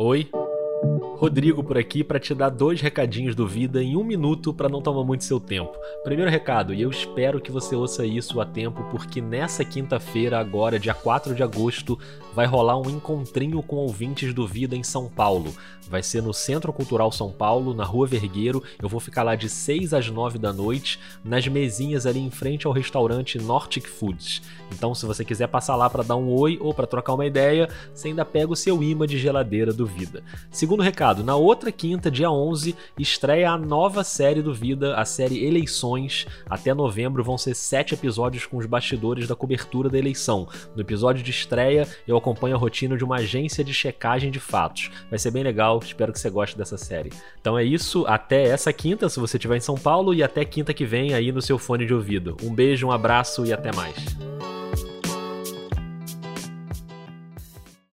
Oi? Rodrigo por aqui para te dar dois recadinhos do Vida em um minuto para não tomar muito seu tempo. Primeiro recado, e eu espero que você ouça isso a tempo, porque nessa quinta-feira, agora, dia 4 de agosto, vai rolar um encontrinho com ouvintes do Vida em São Paulo. Vai ser no Centro Cultural São Paulo, na Rua Vergueiro. Eu vou ficar lá de 6 às 9 da noite, nas mesinhas ali em frente ao restaurante Nordic Foods. Então, se você quiser passar lá para dar um oi ou para trocar uma ideia, você ainda pega o seu imã de geladeira do Vida. Segundo recado, na outra quinta, dia 11, estreia a nova série do Vida, a série Eleições. Até novembro vão ser sete episódios com os bastidores da cobertura da eleição. No episódio de estreia, eu acompanho a rotina de uma agência de checagem de fatos. Vai ser bem legal, espero que você goste dessa série. Então é isso, até essa quinta, se você estiver em São Paulo, e até quinta que vem aí no seu fone de ouvido. Um beijo, um abraço e até mais.